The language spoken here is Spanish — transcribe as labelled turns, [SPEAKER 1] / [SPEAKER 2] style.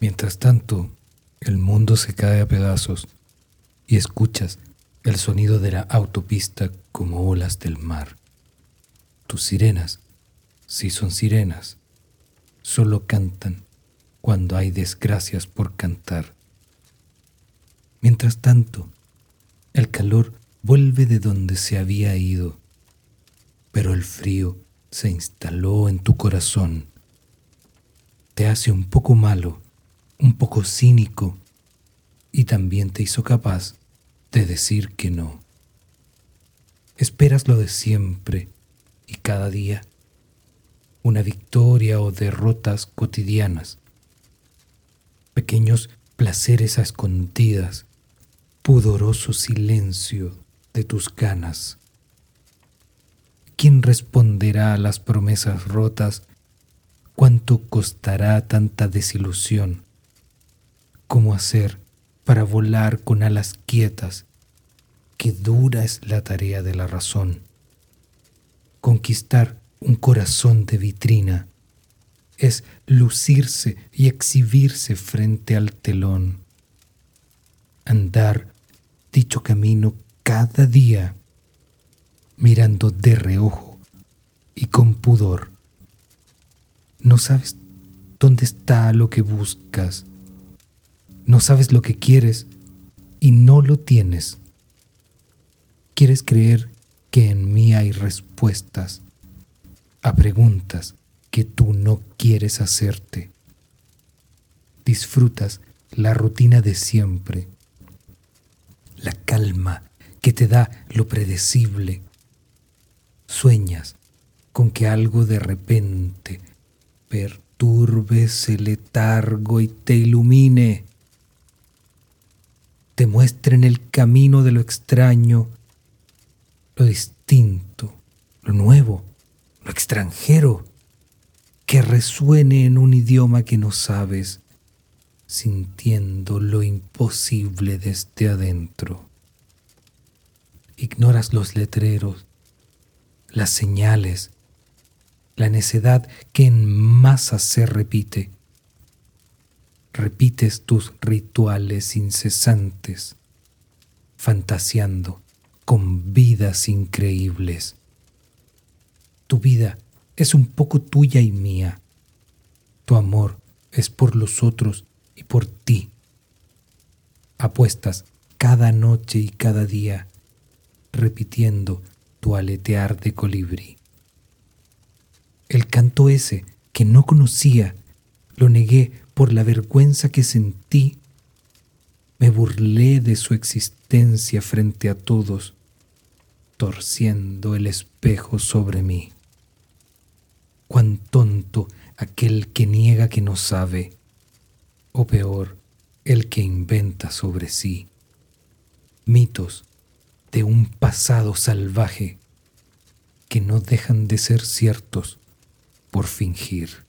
[SPEAKER 1] Mientras tanto, el mundo se cae a pedazos y escuchas el sonido de la autopista como olas del mar. Tus sirenas, si son sirenas, solo cantan cuando hay desgracias por cantar. Mientras tanto, el calor vuelve de donde se había ido, pero el frío se instaló en tu corazón. Te hace un poco malo, un poco cínico, y también te hizo capaz de decir que no. Esperas lo de siempre y cada día, una victoria o derrotas cotidianas, pequeños placeres a escondidas, pudoroso silencio de tus ganas. ¿Quién responderá a las promesas rotas? ¿Cuánto costará tanta desilusión? ¿Cómo hacer para volar con alas quietas? Qué dura es la tarea de la razón. Conquistar un corazón de vitrina es lucirse y exhibirse frente al telón. Andar dicho camino cada día, mirando de reojo y con pudor. No sabes dónde está lo que buscas, no sabes lo que quieres y no lo tienes. Quieres creer que en mí hay respuestas a preguntas que tú no quieres hacerte. Disfrutas la rutina de siempre la calma que te da lo predecible. Sueñas con que algo de repente perturbe ese letargo y te ilumine. Te muestre en el camino de lo extraño, lo distinto, lo nuevo, lo extranjero, que resuene en un idioma que no sabes sintiendo lo imposible desde adentro. Ignoras los letreros, las señales, la necedad que en masa se repite. Repites tus rituales incesantes, fantaseando con vidas increíbles. Tu vida es un poco tuya y mía. Tu amor es por los otros y por ti. Apuestas cada noche y cada día, repitiendo tu aletear de colibrí. El canto ese que no conocía, lo negué por la vergüenza que sentí. Me burlé de su existencia frente a todos, torciendo el espejo sobre mí. Cuán tonto aquel que niega que no sabe o peor, el que inventa sobre sí mitos de un pasado salvaje que no dejan de ser ciertos por fingir.